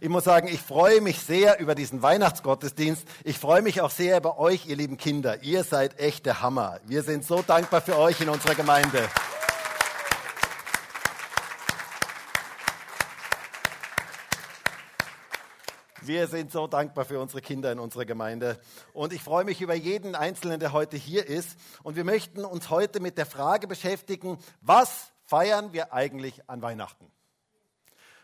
Ich muss sagen, ich freue mich sehr über diesen Weihnachtsgottesdienst. Ich freue mich auch sehr über euch, ihr lieben Kinder. Ihr seid echt der Hammer. Wir sind so dankbar für euch in unserer Gemeinde. Wir sind so dankbar für unsere Kinder in unserer Gemeinde. Und ich freue mich über jeden Einzelnen, der heute hier ist. Und wir möchten uns heute mit der Frage beschäftigen, was feiern wir eigentlich an Weihnachten?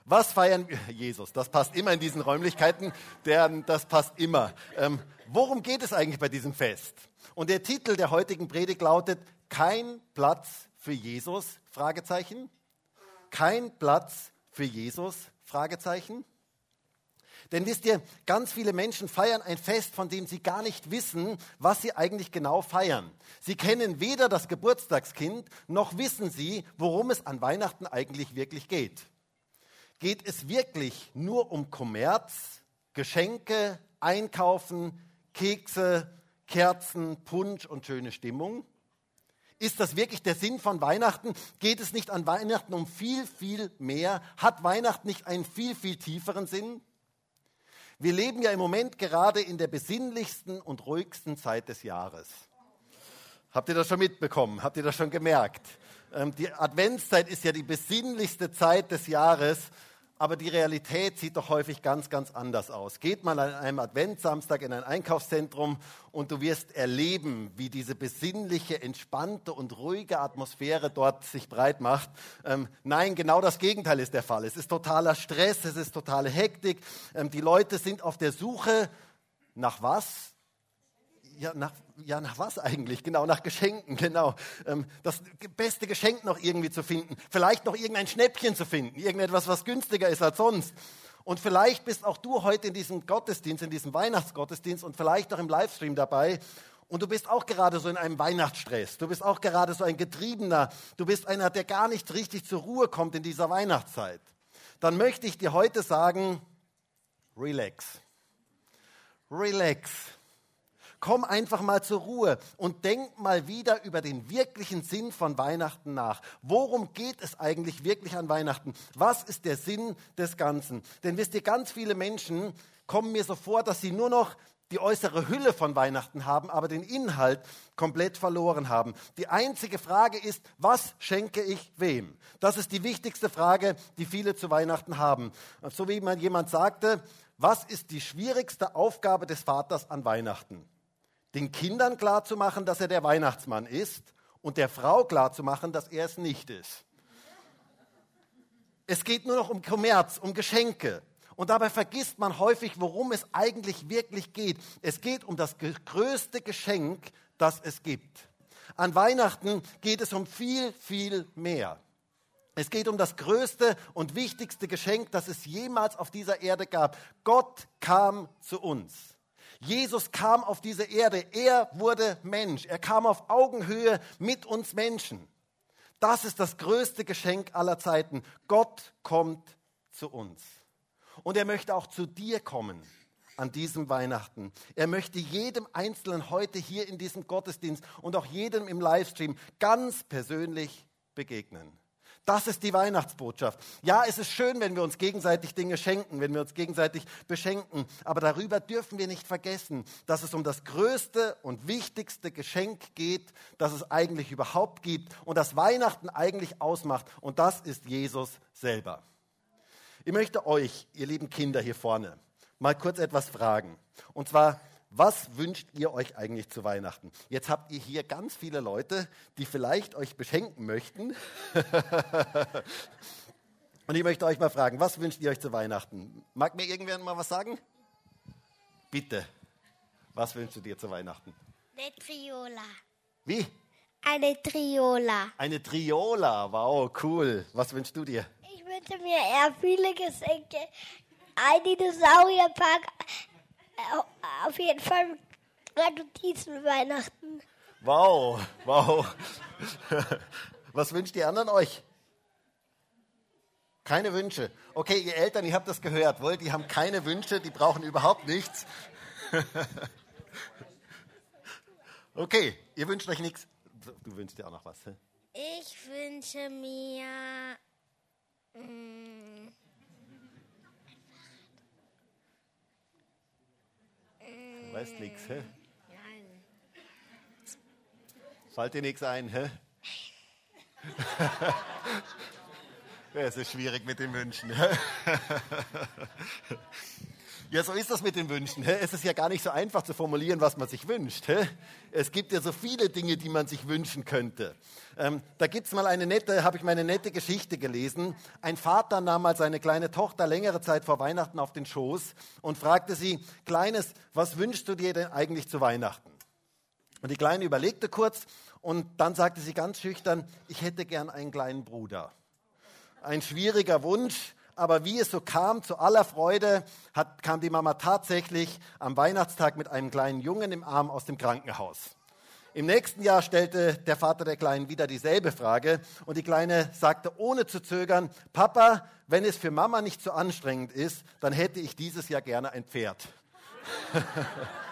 Was feiern wir? Jesus, das passt immer in diesen Räumlichkeiten, deren, das passt immer. Ähm, worum geht es eigentlich bei diesem Fest? Und der Titel der heutigen Predigt lautet, kein Platz für Jesus? Fragezeichen. Kein Platz für Jesus? Fragezeichen. Denn wisst ihr, ganz viele Menschen feiern ein Fest, von dem sie gar nicht wissen, was sie eigentlich genau feiern. Sie kennen weder das Geburtstagskind, noch wissen sie, worum es an Weihnachten eigentlich wirklich geht. Geht es wirklich nur um Kommerz, Geschenke, Einkaufen, Kekse, Kerzen, Punsch und schöne Stimmung? Ist das wirklich der Sinn von Weihnachten? Geht es nicht an Weihnachten um viel, viel mehr? Hat Weihnachten nicht einen viel, viel tieferen Sinn? Wir leben ja im Moment gerade in der besinnlichsten und ruhigsten Zeit des Jahres. Habt ihr das schon mitbekommen? Habt ihr das schon gemerkt? Ähm, die Adventszeit ist ja die besinnlichste Zeit des Jahres aber die Realität sieht doch häufig ganz, ganz anders aus. Geht mal an einem Adventssamstag in ein Einkaufszentrum und du wirst erleben, wie diese besinnliche, entspannte und ruhige Atmosphäre dort sich breit macht. Ähm, nein, genau das Gegenteil ist der Fall. Es ist totaler Stress, es ist totale Hektik. Ähm, die Leute sind auf der Suche nach was? Ja, nach, ja, nach was eigentlich? Genau, nach Geschenken, genau. Ähm, das beste Geschenk noch irgendwie zu finden. Vielleicht noch irgendein Schnäppchen zu finden. Irgendetwas, was günstiger ist als sonst. Und vielleicht bist auch du heute in diesem Gottesdienst, in diesem Weihnachtsgottesdienst und vielleicht auch im Livestream dabei. Und du bist auch gerade so in einem Weihnachtsstress. Du bist auch gerade so ein Getriebener. Du bist einer, der gar nicht richtig zur Ruhe kommt in dieser Weihnachtszeit. Dann möchte ich dir heute sagen, relax. Relax. Komm einfach mal zur Ruhe und denk mal wieder über den wirklichen Sinn von Weihnachten nach. Worum geht es eigentlich wirklich an Weihnachten? Was ist der Sinn des Ganzen? Denn wisst ihr, ganz viele Menschen kommen mir so vor, dass sie nur noch die äußere Hülle von Weihnachten haben, aber den Inhalt komplett verloren haben. Die einzige Frage ist, was schenke ich wem? Das ist die wichtigste Frage, die viele zu Weihnachten haben. So wie jemand sagte, was ist die schwierigste Aufgabe des Vaters an Weihnachten? Den Kindern klarzumachen, dass er der Weihnachtsmann ist und der Frau klarzumachen, dass er es nicht ist. Es geht nur noch um Kommerz, um Geschenke. Und dabei vergisst man häufig, worum es eigentlich wirklich geht. Es geht um das größte Geschenk, das es gibt. An Weihnachten geht es um viel, viel mehr. Es geht um das größte und wichtigste Geschenk, das es jemals auf dieser Erde gab. Gott kam zu uns. Jesus kam auf diese Erde, er wurde Mensch, er kam auf Augenhöhe mit uns Menschen. Das ist das größte Geschenk aller Zeiten. Gott kommt zu uns. Und er möchte auch zu dir kommen an diesem Weihnachten. Er möchte jedem Einzelnen heute hier in diesem Gottesdienst und auch jedem im Livestream ganz persönlich begegnen. Das ist die Weihnachtsbotschaft. Ja, es ist schön, wenn wir uns gegenseitig Dinge schenken, wenn wir uns gegenseitig beschenken. Aber darüber dürfen wir nicht vergessen, dass es um das größte und wichtigste Geschenk geht, das es eigentlich überhaupt gibt und das Weihnachten eigentlich ausmacht. Und das ist Jesus selber. Ich möchte euch, ihr lieben Kinder hier vorne, mal kurz etwas fragen. Und zwar, was wünscht ihr euch eigentlich zu Weihnachten? Jetzt habt ihr hier ganz viele Leute, die vielleicht euch beschenken möchten. Und ich möchte euch mal fragen, was wünscht ihr euch zu Weihnachten? Mag mir irgendwer mal was sagen? Bitte. Was wünschst du dir zu Weihnachten? Eine Triola. Wie? Eine Triola. Eine Triola. Wow, cool. Was wünschst du dir? Ich wünsche mir eher viele Geschenke. Ein Dinosaurierpark, auf jeden Fall Notizen Weihnachten. Wow, wow. Was wünscht die anderen euch? Keine Wünsche. Okay, ihr Eltern, ihr habt das gehört. Wollt, die haben keine Wünsche, die brauchen überhaupt nichts. okay, ihr wünscht euch nichts. Du wünschst dir auch noch was. Hä? Ich wünsche mir. Mm, Weißt nichts, hä? Nein. Fällt dir nichts ein, hä? es ist schwierig mit den Wünschen. Ja, so ist das mit den Wünschen. Es ist ja gar nicht so einfach zu formulieren, was man sich wünscht. Es gibt ja so viele Dinge, die man sich wünschen könnte. Ähm, da gibt es mal eine nette, habe ich mal eine nette Geschichte gelesen. Ein Vater nahm mal seine kleine Tochter längere Zeit vor Weihnachten auf den Schoß und fragte sie, Kleines, was wünschst du dir denn eigentlich zu Weihnachten? Und die Kleine überlegte kurz und dann sagte sie ganz schüchtern, ich hätte gern einen kleinen Bruder. Ein schwieriger Wunsch, aber wie es so kam, zu aller Freude, hat, kam die Mama tatsächlich am Weihnachtstag mit einem kleinen Jungen im Arm aus dem Krankenhaus. Im nächsten Jahr stellte der Vater der Kleinen wieder dieselbe Frage und die Kleine sagte ohne zu zögern, Papa, wenn es für Mama nicht so anstrengend ist, dann hätte ich dieses Jahr gerne ein Pferd.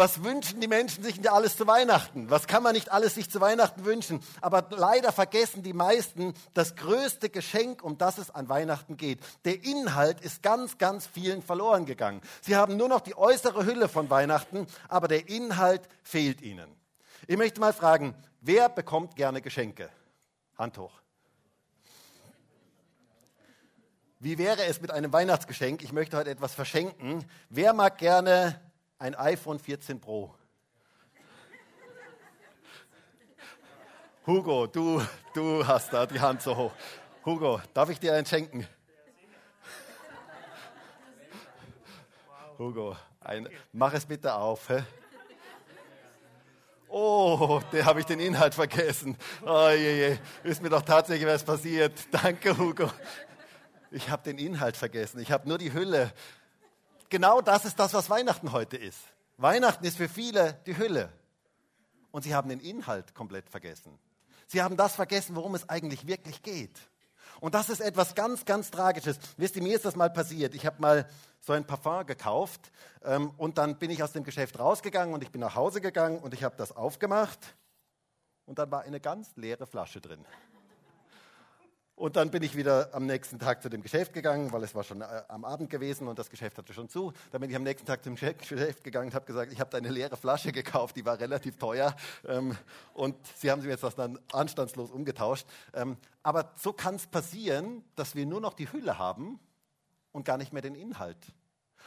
was wünschen die Menschen sich denn alles zu Weihnachten? Was kann man nicht alles sich zu Weihnachten wünschen? Aber leider vergessen die meisten das größte Geschenk, um das es an Weihnachten geht. Der Inhalt ist ganz, ganz vielen verloren gegangen. Sie haben nur noch die äußere Hülle von Weihnachten, aber der Inhalt fehlt ihnen. Ich möchte mal fragen, wer bekommt gerne Geschenke? Hand hoch. Wie wäre es mit einem Weihnachtsgeschenk? Ich möchte heute etwas verschenken. Wer mag gerne ein iPhone 14 Pro. Hugo, du, du hast da die Hand so hoch. Hugo, darf ich dir einen schenken? Hugo, ein, mach es bitte auf. Hä? Oh, der habe ich den Inhalt vergessen. Oh, je, je. Ist mir doch tatsächlich was passiert. Danke, Hugo. Ich habe den Inhalt vergessen. Ich habe nur die Hülle genau das ist das, was Weihnachten heute ist. Weihnachten ist für viele die Hülle. Und sie haben den Inhalt komplett vergessen. Sie haben das vergessen, worum es eigentlich wirklich geht. Und das ist etwas ganz, ganz Tragisches. Wisst ihr, mir ist das mal passiert. Ich habe mal so ein Parfum gekauft ähm, und dann bin ich aus dem Geschäft rausgegangen und ich bin nach Hause gegangen und ich habe das aufgemacht und dann war eine ganz leere Flasche drin. Und dann bin ich wieder am nächsten Tag zu dem Geschäft gegangen, weil es war schon äh, am Abend gewesen und das Geschäft hatte schon zu. Dann bin ich am nächsten Tag zum Geschäft gegangen und habe gesagt, ich habe da eine leere Flasche gekauft, die war relativ teuer. Ähm, und sie haben sie mir jetzt das dann anstandslos umgetauscht. Ähm, aber so kann es passieren, dass wir nur noch die Hülle haben und gar nicht mehr den Inhalt.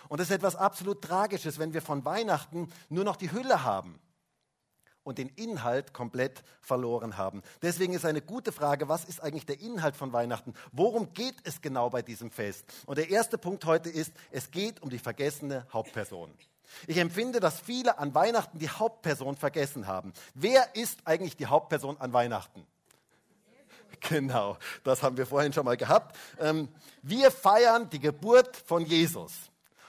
Und das ist etwas absolut Tragisches, wenn wir von Weihnachten nur noch die Hülle haben und den Inhalt komplett verloren haben. Deswegen ist eine gute Frage, was ist eigentlich der Inhalt von Weihnachten? Worum geht es genau bei diesem Fest? Und der erste Punkt heute ist, es geht um die vergessene Hauptperson. Ich empfinde, dass viele an Weihnachten die Hauptperson vergessen haben. Wer ist eigentlich die Hauptperson an Weihnachten? Genau, das haben wir vorhin schon mal gehabt. Ähm, wir feiern die Geburt von Jesus.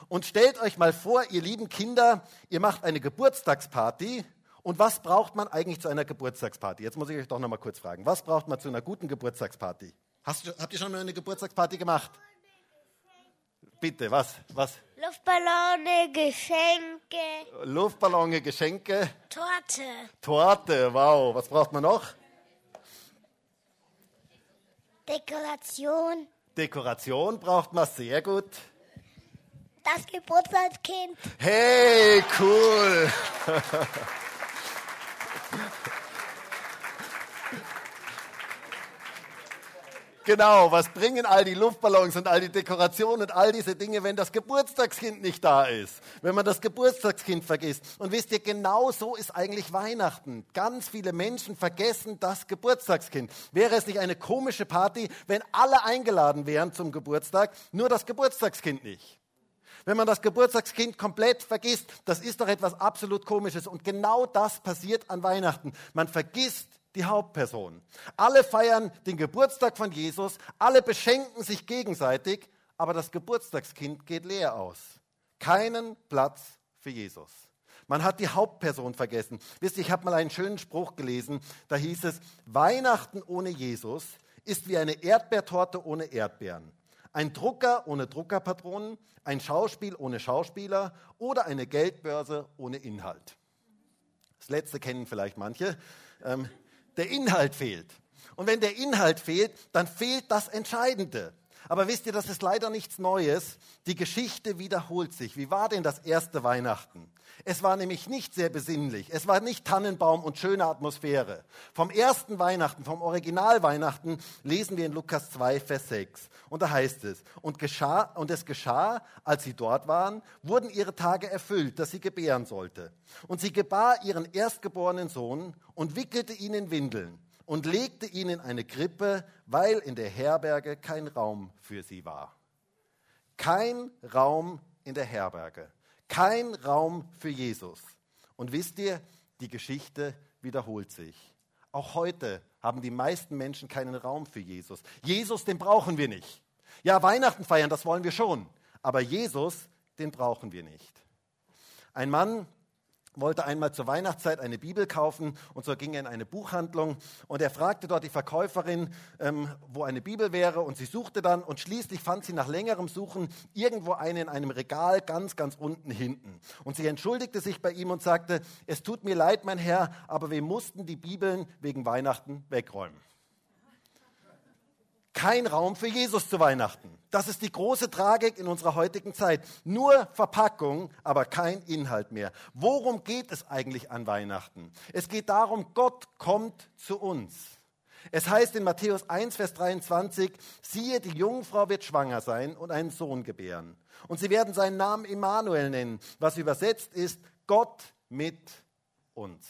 Und stellt euch mal vor, ihr lieben Kinder, ihr macht eine Geburtstagsparty und was braucht man eigentlich zu einer Geburtstagsparty? Jetzt muss ich euch doch noch mal kurz fragen. Was braucht man zu einer guten Geburtstagsparty? Hast, habt ihr schon mal eine Geburtstagsparty gemacht? Bitte, was? was? Luftballone, Geschenke. Luftballone, Geschenke. Torte. Torte, wow. Was braucht man noch? Dekoration. Dekoration braucht man sehr gut. Das Geburtstagskind. Hey, cool. Genau, was bringen all die Luftballons und all die Dekorationen und all diese Dinge, wenn das Geburtstagskind nicht da ist? Wenn man das Geburtstagskind vergisst. Und wisst ihr, genau so ist eigentlich Weihnachten. Ganz viele Menschen vergessen das Geburtstagskind. Wäre es nicht eine komische Party, wenn alle eingeladen wären zum Geburtstag, nur das Geburtstagskind nicht? Wenn man das Geburtstagskind komplett vergisst, das ist doch etwas absolut Komisches. Und genau das passiert an Weihnachten. Man vergisst die Hauptperson. Alle feiern den Geburtstag von Jesus, alle beschenken sich gegenseitig, aber das Geburtstagskind geht leer aus. Keinen Platz für Jesus. Man hat die Hauptperson vergessen. Wisst ihr, ich habe mal einen schönen Spruch gelesen, da hieß es, Weihnachten ohne Jesus ist wie eine Erdbeertorte ohne Erdbeeren. Ein Drucker ohne Druckerpatronen, ein Schauspiel ohne Schauspieler oder eine Geldbörse ohne Inhalt. Das letzte kennen vielleicht manche. Ähm, der Inhalt fehlt. Und wenn der Inhalt fehlt, dann fehlt das Entscheidende. Aber wisst ihr, das ist leider nichts Neues. Die Geschichte wiederholt sich. Wie war denn das erste Weihnachten? Es war nämlich nicht sehr besinnlich. Es war nicht Tannenbaum und schöne Atmosphäre. Vom ersten Weihnachten, vom Original Weihnachten, lesen wir in Lukas 2, Vers 6. Und da heißt es, und, geschah, und es geschah, als sie dort waren, wurden ihre Tage erfüllt, dass sie gebären sollte. Und sie gebar ihren erstgeborenen Sohn und wickelte ihn in Windeln und legte ihn in eine Krippe, weil in der Herberge kein Raum für sie war. Kein Raum in der Herberge. Kein Raum für Jesus. Und wisst ihr, die Geschichte wiederholt sich. Auch heute haben die meisten Menschen keinen Raum für Jesus. Jesus, den brauchen wir nicht. Ja, Weihnachten feiern, das wollen wir schon. Aber Jesus, den brauchen wir nicht. Ein Mann wollte einmal zur Weihnachtszeit eine Bibel kaufen und so ging er in eine Buchhandlung und er fragte dort die Verkäuferin, ähm, wo eine Bibel wäre und sie suchte dann und schließlich fand sie nach längerem Suchen irgendwo eine in einem Regal ganz, ganz unten hinten. Und sie entschuldigte sich bei ihm und sagte, es tut mir leid, mein Herr, aber wir mussten die Bibeln wegen Weihnachten wegräumen kein Raum für Jesus zu Weihnachten. Das ist die große Tragik in unserer heutigen Zeit. Nur Verpackung, aber kein Inhalt mehr. Worum geht es eigentlich an Weihnachten? Es geht darum, Gott kommt zu uns. Es heißt in Matthäus 1, Vers 23, siehe, die Jungfrau wird schwanger sein und einen Sohn gebären. Und sie werden seinen Namen Immanuel nennen, was übersetzt ist, Gott mit uns.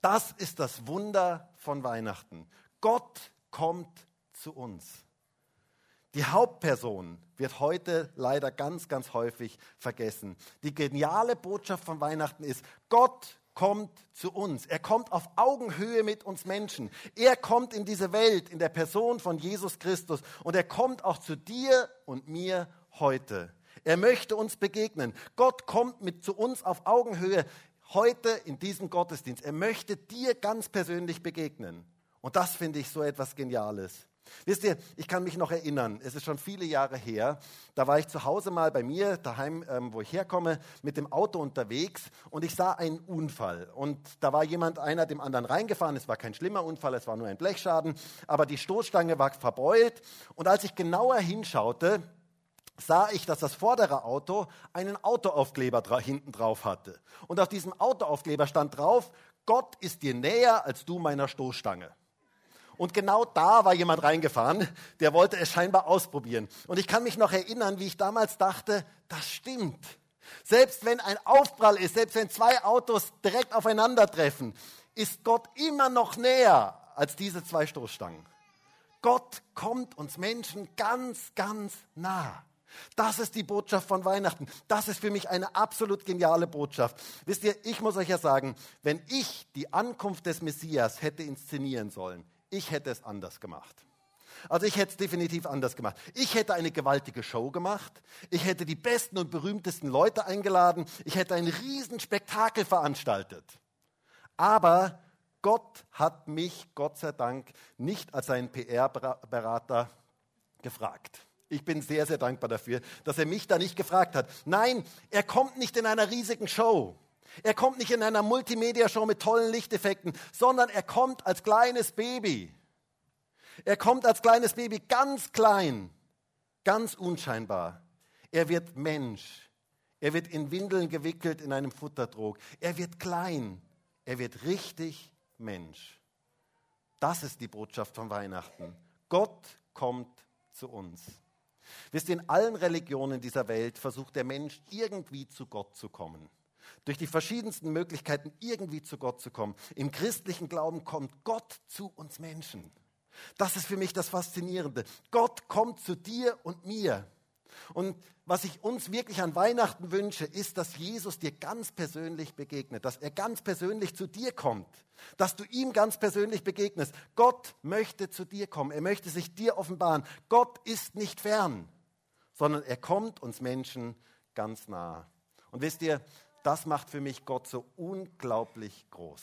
Das ist das Wunder von Weihnachten. Gott kommt zu uns. Die Hauptperson wird heute leider ganz, ganz häufig vergessen. Die geniale Botschaft von Weihnachten ist, Gott kommt zu uns. Er kommt auf Augenhöhe mit uns Menschen. Er kommt in diese Welt in der Person von Jesus Christus und er kommt auch zu dir und mir heute. Er möchte uns begegnen. Gott kommt mit zu uns auf Augenhöhe heute in diesem Gottesdienst. Er möchte dir ganz persönlich begegnen. Und das finde ich so etwas Geniales. Wisst ihr, ich kann mich noch erinnern, es ist schon viele Jahre her, da war ich zu Hause mal bei mir, daheim, ähm, wo ich herkomme, mit dem Auto unterwegs und ich sah einen Unfall. Und da war jemand, einer dem anderen reingefahren, es war kein schlimmer Unfall, es war nur ein Blechschaden, aber die Stoßstange war verbeult. Und als ich genauer hinschaute, sah ich, dass das vordere Auto einen Autoaufkleber dra hinten drauf hatte. Und auf diesem Autoaufkleber stand drauf, Gott ist dir näher als du meiner Stoßstange. Und genau da war jemand reingefahren, der wollte es scheinbar ausprobieren. Und ich kann mich noch erinnern, wie ich damals dachte, das stimmt. Selbst wenn ein Aufprall ist, selbst wenn zwei Autos direkt aufeinandertreffen, ist Gott immer noch näher als diese zwei Stoßstangen. Gott kommt uns Menschen ganz, ganz nah. Das ist die Botschaft von Weihnachten. Das ist für mich eine absolut geniale Botschaft. Wisst ihr, ich muss euch ja sagen, wenn ich die Ankunft des Messias hätte inszenieren sollen, ich hätte es anders gemacht. Also ich hätte es definitiv anders gemacht. Ich hätte eine gewaltige Show gemacht. Ich hätte die besten und berühmtesten Leute eingeladen. Ich hätte ein Riesenspektakel veranstaltet. Aber Gott hat mich, Gott sei Dank, nicht als seinen PR-Berater gefragt. Ich bin sehr, sehr dankbar dafür, dass er mich da nicht gefragt hat. Nein, er kommt nicht in einer riesigen Show. Er kommt nicht in einer Multimedia-Show mit tollen Lichteffekten, sondern er kommt als kleines Baby. Er kommt als kleines Baby ganz klein, ganz unscheinbar. Er wird Mensch. Er wird in Windeln gewickelt in einem Futterdrog. Er wird klein. Er wird richtig Mensch. Das ist die Botschaft von Weihnachten. Gott kommt zu uns. Wisst ihr, in allen Religionen dieser Welt versucht der Mensch irgendwie zu Gott zu kommen durch die verschiedensten Möglichkeiten irgendwie zu Gott zu kommen. Im christlichen Glauben kommt Gott zu uns Menschen. Das ist für mich das Faszinierende. Gott kommt zu dir und mir. Und was ich uns wirklich an Weihnachten wünsche, ist, dass Jesus dir ganz persönlich begegnet, dass er ganz persönlich zu dir kommt, dass du ihm ganz persönlich begegnest. Gott möchte zu dir kommen, er möchte sich dir offenbaren. Gott ist nicht fern, sondern er kommt uns Menschen ganz nah. Und wisst ihr, das macht für mich Gott so unglaublich groß.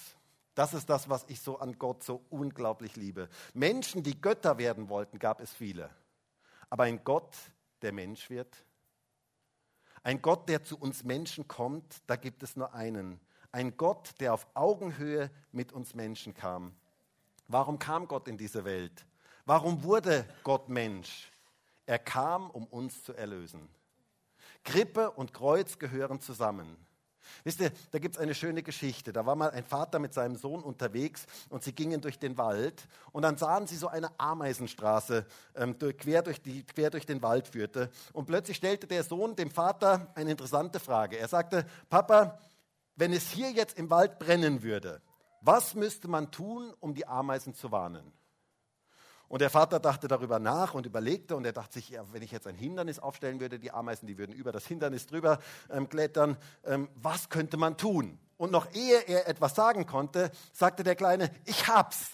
Das ist das, was ich so an Gott so unglaublich liebe. Menschen, die Götter werden wollten, gab es viele. Aber ein Gott, der Mensch wird, ein Gott, der zu uns Menschen kommt, da gibt es nur einen. Ein Gott, der auf Augenhöhe mit uns Menschen kam. Warum kam Gott in diese Welt? Warum wurde Gott Mensch? Er kam, um uns zu erlösen. Krippe und Kreuz gehören zusammen. Wisst ihr, da gibt es eine schöne Geschichte. Da war mal ein Vater mit seinem Sohn unterwegs und sie gingen durch den Wald und dann sahen sie so eine Ameisenstraße, ähm, durch, quer, durch die, quer durch den Wald führte. Und plötzlich stellte der Sohn dem Vater eine interessante Frage. Er sagte, Papa, wenn es hier jetzt im Wald brennen würde, was müsste man tun, um die Ameisen zu warnen? Und der Vater dachte darüber nach und überlegte und er dachte sich, ja, wenn ich jetzt ein Hindernis aufstellen würde, die Ameisen, die würden über das Hindernis drüber ähm, klettern, ähm, was könnte man tun? Und noch ehe er etwas sagen konnte, sagte der Kleine, ich hab's.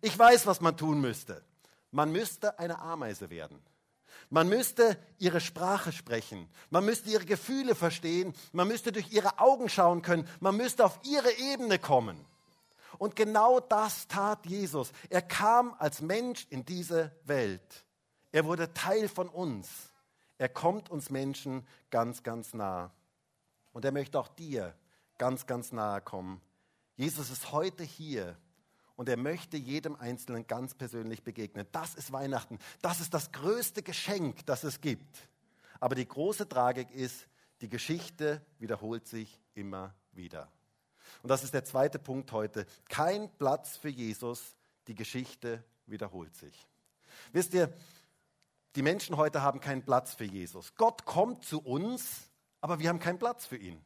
Ich weiß, was man tun müsste. Man müsste eine Ameise werden. Man müsste ihre Sprache sprechen. Man müsste ihre Gefühle verstehen. Man müsste durch ihre Augen schauen können. Man müsste auf ihre Ebene kommen. Und genau das tat Jesus. Er kam als Mensch in diese Welt. Er wurde Teil von uns. Er kommt uns Menschen ganz, ganz nah. Und er möchte auch dir ganz, ganz nahe kommen. Jesus ist heute hier und er möchte jedem Einzelnen ganz persönlich begegnen. Das ist Weihnachten. Das ist das größte Geschenk, das es gibt. Aber die große Tragik ist, die Geschichte wiederholt sich immer wieder. Und das ist der zweite Punkt heute. Kein Platz für Jesus, die Geschichte wiederholt sich. Wisst ihr, die Menschen heute haben keinen Platz für Jesus. Gott kommt zu uns, aber wir haben keinen Platz für ihn.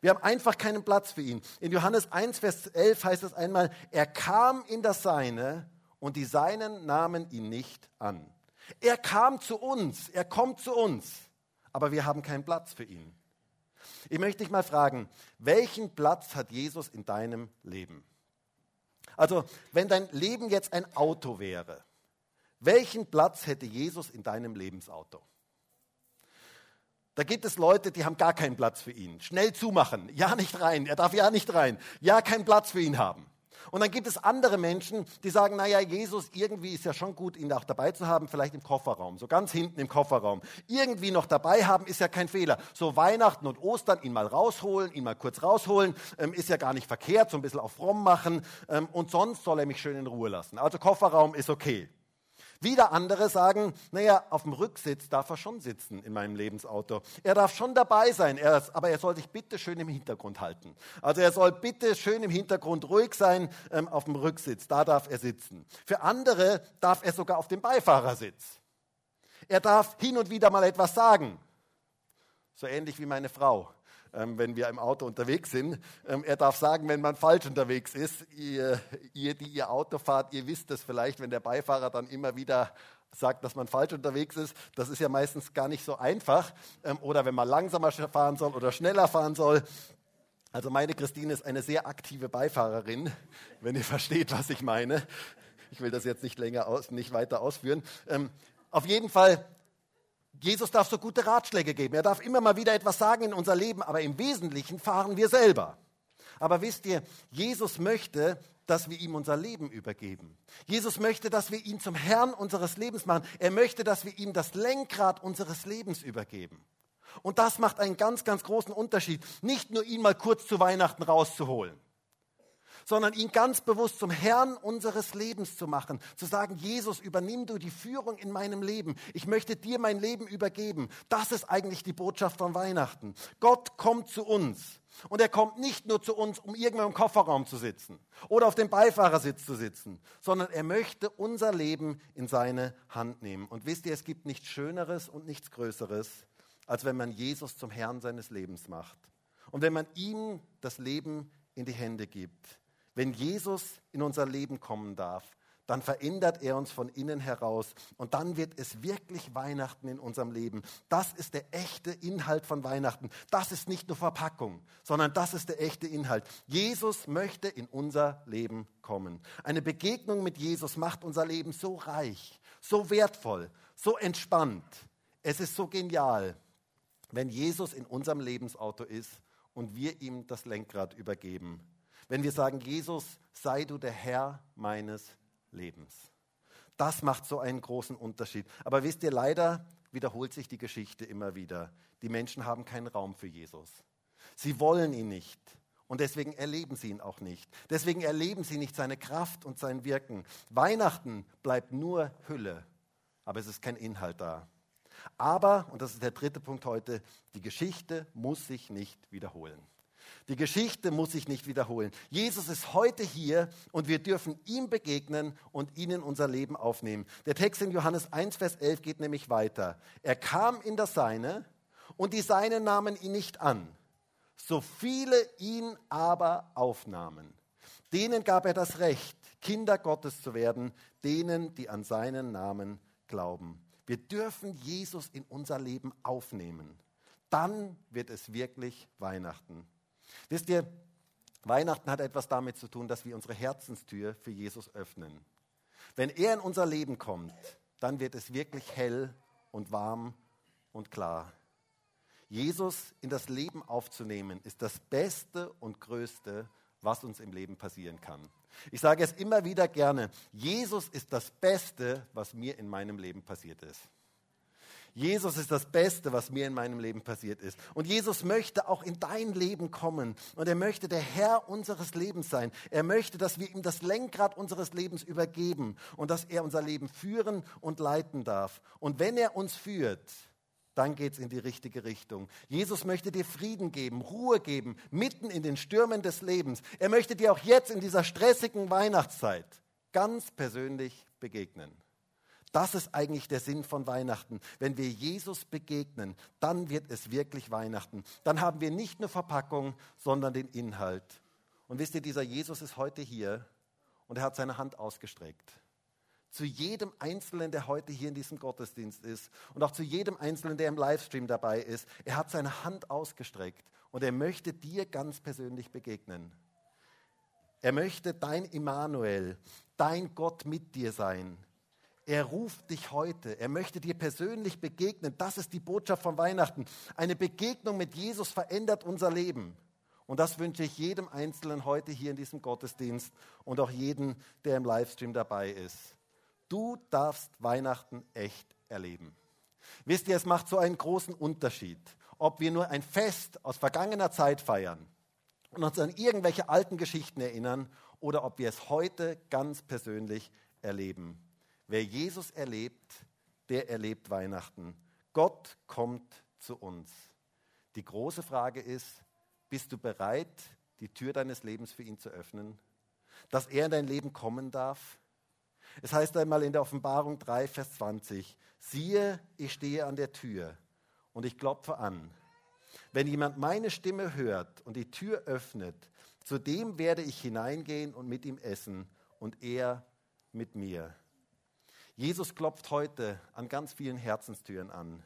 Wir haben einfach keinen Platz für ihn. In Johannes 1, Vers 11 heißt es einmal, er kam in das Seine und die Seinen nahmen ihn nicht an. Er kam zu uns, er kommt zu uns, aber wir haben keinen Platz für ihn. Ich möchte dich mal fragen, welchen Platz hat Jesus in deinem Leben? Also, wenn dein Leben jetzt ein Auto wäre, welchen Platz hätte Jesus in deinem Lebensauto? Da gibt es Leute, die haben gar keinen Platz für ihn. Schnell zumachen, ja nicht rein, er darf ja nicht rein, ja keinen Platz für ihn haben. Und dann gibt es andere Menschen, die sagen, naja, Jesus, irgendwie ist ja schon gut, ihn auch dabei zu haben, vielleicht im Kofferraum, so ganz hinten im Kofferraum. Irgendwie noch dabei haben, ist ja kein Fehler. So Weihnachten und Ostern, ihn mal rausholen, ihn mal kurz rausholen, ähm, ist ja gar nicht verkehrt, so ein bisschen auf fromm machen. Ähm, und sonst soll er mich schön in Ruhe lassen. Also Kofferraum ist okay. Wieder andere sagen, naja, auf dem Rücksitz darf er schon sitzen in meinem Lebensauto. Er darf schon dabei sein, er, aber er soll sich bitte schön im Hintergrund halten. Also er soll bitte schön im Hintergrund ruhig sein ähm, auf dem Rücksitz, da darf er sitzen. Für andere darf er sogar auf dem Beifahrersitz. Er darf hin und wieder mal etwas sagen. So ähnlich wie meine Frau wenn wir im Auto unterwegs sind. Ähm, er darf sagen, wenn man falsch unterwegs ist. Ihr, ihr, die ihr Auto fahrt, ihr wisst es vielleicht, wenn der Beifahrer dann immer wieder sagt, dass man falsch unterwegs ist. Das ist ja meistens gar nicht so einfach. Ähm, oder wenn man langsamer fahren soll oder schneller fahren soll. Also meine Christine ist eine sehr aktive Beifahrerin, wenn ihr versteht, was ich meine. Ich will das jetzt nicht länger aus, nicht weiter ausführen. Ähm, auf jeden Fall Jesus darf so gute Ratschläge geben. Er darf immer mal wieder etwas sagen in unser Leben, aber im Wesentlichen fahren wir selber. Aber wisst ihr, Jesus möchte, dass wir ihm unser Leben übergeben. Jesus möchte, dass wir ihn zum Herrn unseres Lebens machen. Er möchte, dass wir ihm das Lenkrad unseres Lebens übergeben. Und das macht einen ganz, ganz großen Unterschied. Nicht nur ihn mal kurz zu Weihnachten rauszuholen sondern ihn ganz bewusst zum Herrn unseres Lebens zu machen. Zu sagen, Jesus, übernimm du die Führung in meinem Leben. Ich möchte dir mein Leben übergeben. Das ist eigentlich die Botschaft von Weihnachten. Gott kommt zu uns. Und er kommt nicht nur zu uns, um irgendwann im Kofferraum zu sitzen oder auf dem Beifahrersitz zu sitzen, sondern er möchte unser Leben in seine Hand nehmen. Und wisst ihr, es gibt nichts Schöneres und nichts Größeres, als wenn man Jesus zum Herrn seines Lebens macht. Und wenn man ihm das Leben in die Hände gibt. Wenn Jesus in unser Leben kommen darf, dann verändert er uns von innen heraus und dann wird es wirklich Weihnachten in unserem Leben. Das ist der echte Inhalt von Weihnachten. Das ist nicht nur Verpackung, sondern das ist der echte Inhalt. Jesus möchte in unser Leben kommen. Eine Begegnung mit Jesus macht unser Leben so reich, so wertvoll, so entspannt. Es ist so genial, wenn Jesus in unserem Lebensauto ist und wir ihm das Lenkrad übergeben. Wenn wir sagen, Jesus, sei du der Herr meines Lebens. Das macht so einen großen Unterschied. Aber wisst ihr, leider wiederholt sich die Geschichte immer wieder. Die Menschen haben keinen Raum für Jesus. Sie wollen ihn nicht. Und deswegen erleben sie ihn auch nicht. Deswegen erleben sie nicht seine Kraft und sein Wirken. Weihnachten bleibt nur Hülle, aber es ist kein Inhalt da. Aber, und das ist der dritte Punkt heute, die Geschichte muss sich nicht wiederholen. Die Geschichte muss sich nicht wiederholen. Jesus ist heute hier und wir dürfen ihm begegnen und ihn in unser Leben aufnehmen. Der Text in Johannes 1, Vers 11 geht nämlich weiter. Er kam in das Seine und die Seinen nahmen ihn nicht an. So viele ihn aber aufnahmen, denen gab er das Recht, Kinder Gottes zu werden, denen, die an seinen Namen glauben. Wir dürfen Jesus in unser Leben aufnehmen. Dann wird es wirklich Weihnachten. Wisst ihr, Weihnachten hat etwas damit zu tun, dass wir unsere Herzenstür für Jesus öffnen. Wenn er in unser Leben kommt, dann wird es wirklich hell und warm und klar. Jesus in das Leben aufzunehmen, ist das Beste und Größte, was uns im Leben passieren kann. Ich sage es immer wieder gerne, Jesus ist das Beste, was mir in meinem Leben passiert ist. Jesus ist das Beste, was mir in meinem Leben passiert ist. Und Jesus möchte auch in dein Leben kommen. Und er möchte der Herr unseres Lebens sein. Er möchte, dass wir ihm das Lenkrad unseres Lebens übergeben und dass er unser Leben führen und leiten darf. Und wenn er uns führt, dann geht es in die richtige Richtung. Jesus möchte dir Frieden geben, Ruhe geben, mitten in den Stürmen des Lebens. Er möchte dir auch jetzt in dieser stressigen Weihnachtszeit ganz persönlich begegnen. Das ist eigentlich der Sinn von Weihnachten. Wenn wir Jesus begegnen, dann wird es wirklich Weihnachten. Dann haben wir nicht nur Verpackung, sondern den Inhalt. Und wisst ihr, dieser Jesus ist heute hier und er hat seine Hand ausgestreckt zu jedem Einzelnen, der heute hier in diesem Gottesdienst ist und auch zu jedem Einzelnen, der im Livestream dabei ist. Er hat seine Hand ausgestreckt und er möchte dir ganz persönlich begegnen. Er möchte dein Immanuel, dein Gott mit dir sein. Er ruft dich heute. Er möchte dir persönlich begegnen. Das ist die Botschaft von Weihnachten. Eine Begegnung mit Jesus verändert unser Leben. Und das wünsche ich jedem Einzelnen heute hier in diesem Gottesdienst und auch jedem, der im Livestream dabei ist. Du darfst Weihnachten echt erleben. Wisst ihr, es macht so einen großen Unterschied, ob wir nur ein Fest aus vergangener Zeit feiern und uns an irgendwelche alten Geschichten erinnern oder ob wir es heute ganz persönlich erleben. Wer Jesus erlebt, der erlebt Weihnachten. Gott kommt zu uns. Die große Frage ist, bist du bereit, die Tür deines Lebens für ihn zu öffnen? Dass er in dein Leben kommen darf? Es heißt einmal in der Offenbarung 3, Vers 20, siehe, ich stehe an der Tür und ich klopfe an. Wenn jemand meine Stimme hört und die Tür öffnet, zu dem werde ich hineingehen und mit ihm essen und er mit mir. Jesus klopft heute an ganz vielen Herzenstüren an.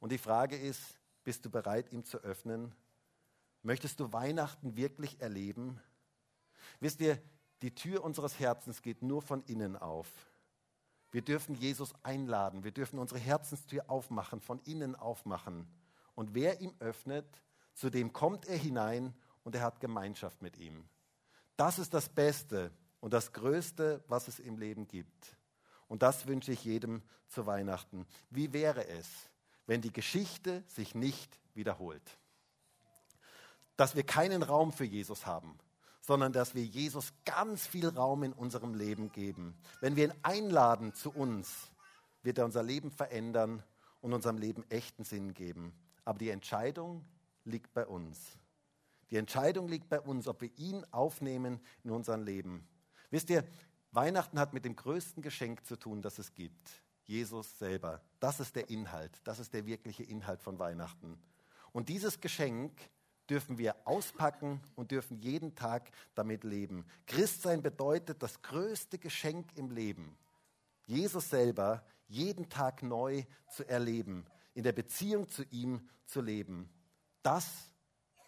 Und die Frage ist, bist du bereit, ihm zu öffnen? Möchtest du Weihnachten wirklich erleben? Wisst ihr, die Tür unseres Herzens geht nur von innen auf. Wir dürfen Jesus einladen. Wir dürfen unsere Herzenstür aufmachen, von innen aufmachen. Und wer ihm öffnet, zu dem kommt er hinein und er hat Gemeinschaft mit ihm. Das ist das Beste und das Größte, was es im Leben gibt. Und das wünsche ich jedem zu Weihnachten. Wie wäre es, wenn die Geschichte sich nicht wiederholt? Dass wir keinen Raum für Jesus haben, sondern dass wir Jesus ganz viel Raum in unserem Leben geben. Wenn wir ihn einladen zu uns, wird er unser Leben verändern und unserem Leben echten Sinn geben. Aber die Entscheidung liegt bei uns. Die Entscheidung liegt bei uns, ob wir ihn aufnehmen in unser Leben. Wisst ihr, Weihnachten hat mit dem größten Geschenk zu tun, das es gibt. Jesus selber. Das ist der Inhalt. Das ist der wirkliche Inhalt von Weihnachten. Und dieses Geschenk dürfen wir auspacken und dürfen jeden Tag damit leben. Christsein bedeutet das größte Geschenk im Leben. Jesus selber jeden Tag neu zu erleben, in der Beziehung zu ihm zu leben. Das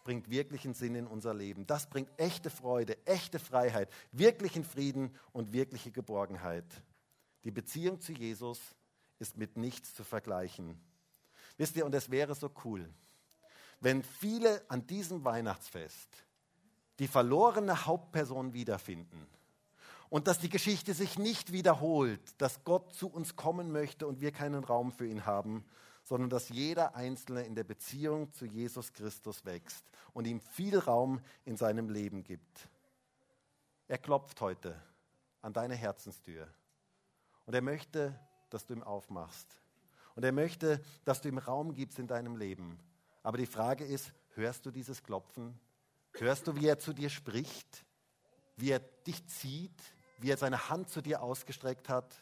bringt wirklichen Sinn in unser Leben. Das bringt echte Freude, echte Freiheit, wirklichen Frieden und wirkliche Geborgenheit. Die Beziehung zu Jesus ist mit nichts zu vergleichen. Wisst ihr, und es wäre so cool, wenn viele an diesem Weihnachtsfest die verlorene Hauptperson wiederfinden und dass die Geschichte sich nicht wiederholt, dass Gott zu uns kommen möchte und wir keinen Raum für ihn haben, sondern dass jeder Einzelne in der Beziehung zu Jesus Christus wächst und ihm viel Raum in seinem Leben gibt. Er klopft heute an deine Herzenstür und er möchte, dass du ihm aufmachst. Und er möchte, dass du ihm Raum gibst in deinem Leben. Aber die Frage ist, hörst du dieses Klopfen? Hörst du, wie er zu dir spricht? Wie er dich zieht? Wie er seine Hand zu dir ausgestreckt hat?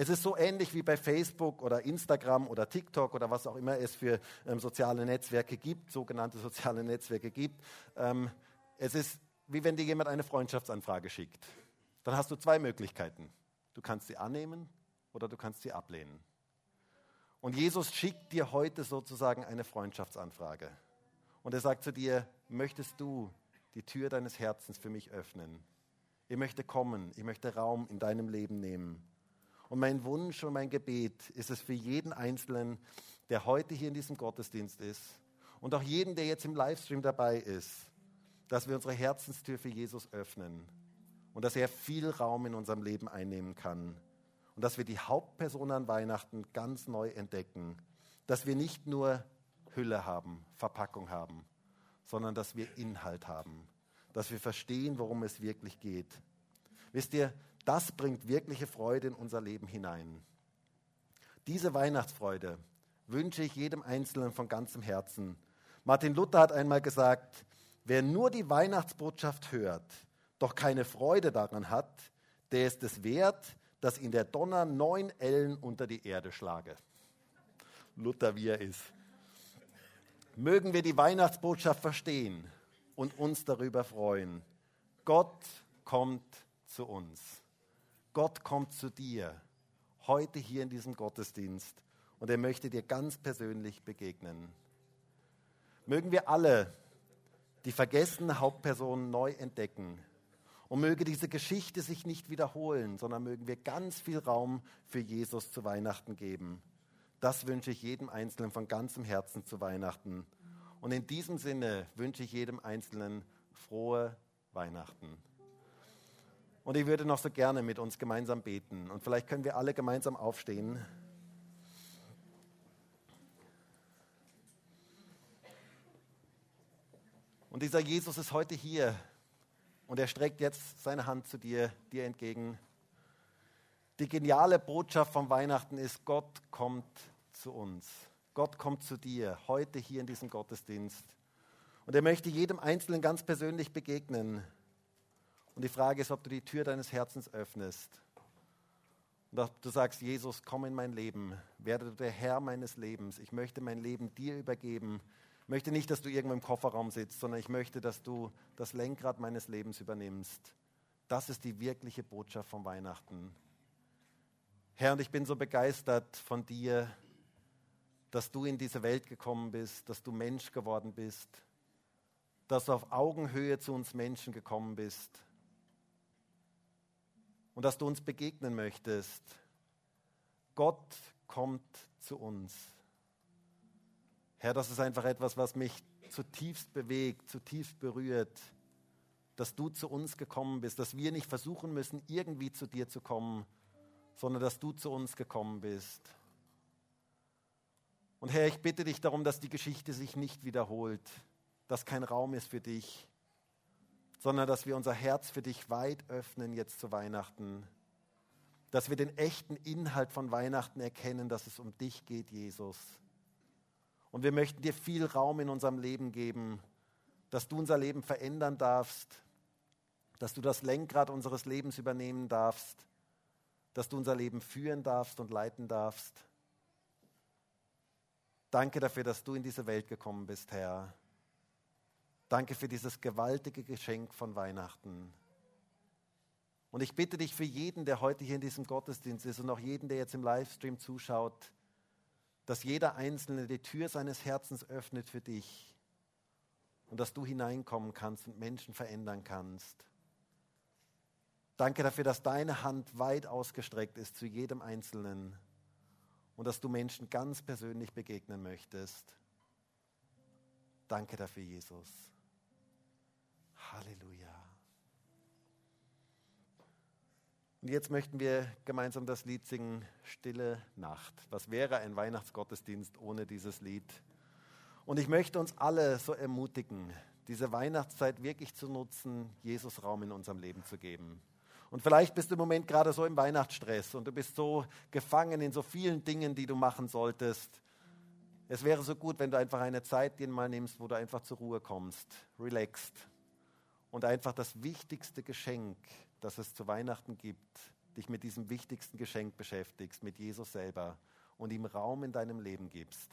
Es ist so ähnlich wie bei Facebook oder Instagram oder TikTok oder was auch immer es für ähm, soziale Netzwerke gibt, sogenannte soziale Netzwerke gibt. Ähm, es ist wie wenn dir jemand eine Freundschaftsanfrage schickt. Dann hast du zwei Möglichkeiten. Du kannst sie annehmen oder du kannst sie ablehnen. Und Jesus schickt dir heute sozusagen eine Freundschaftsanfrage. Und er sagt zu dir, möchtest du die Tür deines Herzens für mich öffnen? Ich möchte kommen, ich möchte Raum in deinem Leben nehmen. Und mein Wunsch und mein Gebet ist es für jeden Einzelnen, der heute hier in diesem Gottesdienst ist und auch jeden, der jetzt im Livestream dabei ist, dass wir unsere Herzenstür für Jesus öffnen und dass er viel Raum in unserem Leben einnehmen kann und dass wir die Hauptperson an Weihnachten ganz neu entdecken, dass wir nicht nur Hülle haben, Verpackung haben, sondern dass wir Inhalt haben, dass wir verstehen, worum es wirklich geht. Wisst ihr, das bringt wirkliche Freude in unser Leben hinein. Diese Weihnachtsfreude wünsche ich jedem Einzelnen von ganzem Herzen. Martin Luther hat einmal gesagt, wer nur die Weihnachtsbotschaft hört, doch keine Freude daran hat, der ist es wert, dass ihn der Donner neun Ellen unter die Erde schlage. Luther, wie er ist. Mögen wir die Weihnachtsbotschaft verstehen und uns darüber freuen. Gott kommt zu uns. Gott kommt zu dir, heute hier in diesem Gottesdienst, und er möchte dir ganz persönlich begegnen. Mögen wir alle die vergessene Hauptperson neu entdecken. Und möge diese Geschichte sich nicht wiederholen, sondern mögen wir ganz viel Raum für Jesus zu Weihnachten geben. Das wünsche ich jedem Einzelnen von ganzem Herzen zu Weihnachten. Und in diesem Sinne wünsche ich jedem Einzelnen frohe Weihnachten. Und ich würde noch so gerne mit uns gemeinsam beten. Und vielleicht können wir alle gemeinsam aufstehen. Und dieser Jesus ist heute hier und er streckt jetzt seine Hand zu dir, dir entgegen. Die geniale Botschaft von Weihnachten ist, Gott kommt zu uns. Gott kommt zu dir, heute hier in diesem Gottesdienst. Und er möchte jedem Einzelnen ganz persönlich begegnen. Und die Frage ist, ob du die Tür deines Herzens öffnest. Und ob du sagst, Jesus, komm in mein Leben, werde du der Herr meines Lebens. Ich möchte mein Leben dir übergeben. Ich möchte nicht, dass du irgendwo im Kofferraum sitzt, sondern ich möchte, dass du das Lenkrad meines Lebens übernimmst. Das ist die wirkliche Botschaft von Weihnachten. Herr, und ich bin so begeistert von dir, dass du in diese Welt gekommen bist, dass du Mensch geworden bist, dass du auf Augenhöhe zu uns Menschen gekommen bist und dass du uns begegnen möchtest. Gott kommt zu uns. Herr, das ist einfach etwas, was mich zutiefst bewegt, zutiefst berührt, dass du zu uns gekommen bist, dass wir nicht versuchen müssen, irgendwie zu dir zu kommen, sondern dass du zu uns gekommen bist. Und Herr, ich bitte dich darum, dass die Geschichte sich nicht wiederholt, dass kein Raum ist für dich, sondern dass wir unser Herz für dich weit öffnen jetzt zu Weihnachten. Dass wir den echten Inhalt von Weihnachten erkennen, dass es um dich geht, Jesus. Und wir möchten dir viel Raum in unserem Leben geben, dass du unser Leben verändern darfst, dass du das Lenkrad unseres Lebens übernehmen darfst, dass du unser Leben führen darfst und leiten darfst. Danke dafür, dass du in diese Welt gekommen bist, Herr. Danke für dieses gewaltige Geschenk von Weihnachten. Und ich bitte dich für jeden, der heute hier in diesem Gottesdienst ist und auch jeden, der jetzt im Livestream zuschaut, dass jeder Einzelne die Tür seines Herzens öffnet für dich und dass du hineinkommen kannst und Menschen verändern kannst. Danke dafür, dass deine Hand weit ausgestreckt ist zu jedem Einzelnen und dass du Menschen ganz persönlich begegnen möchtest. Danke dafür, Jesus. Halleluja. Und jetzt möchten wir gemeinsam das Lied singen, Stille Nacht. Was wäre ein Weihnachtsgottesdienst ohne dieses Lied? Und ich möchte uns alle so ermutigen, diese Weihnachtszeit wirklich zu nutzen, Jesus Raum in unserem Leben zu geben. Und vielleicht bist du im Moment gerade so im Weihnachtsstress und du bist so gefangen in so vielen Dingen, die du machen solltest. Es wäre so gut, wenn du einfach eine Zeit dir mal nimmst, wo du einfach zur Ruhe kommst, relaxst und einfach das wichtigste Geschenk, das es zu Weihnachten gibt, dich mit diesem wichtigsten Geschenk beschäftigst, mit Jesus selber und ihm Raum in deinem Leben gibst.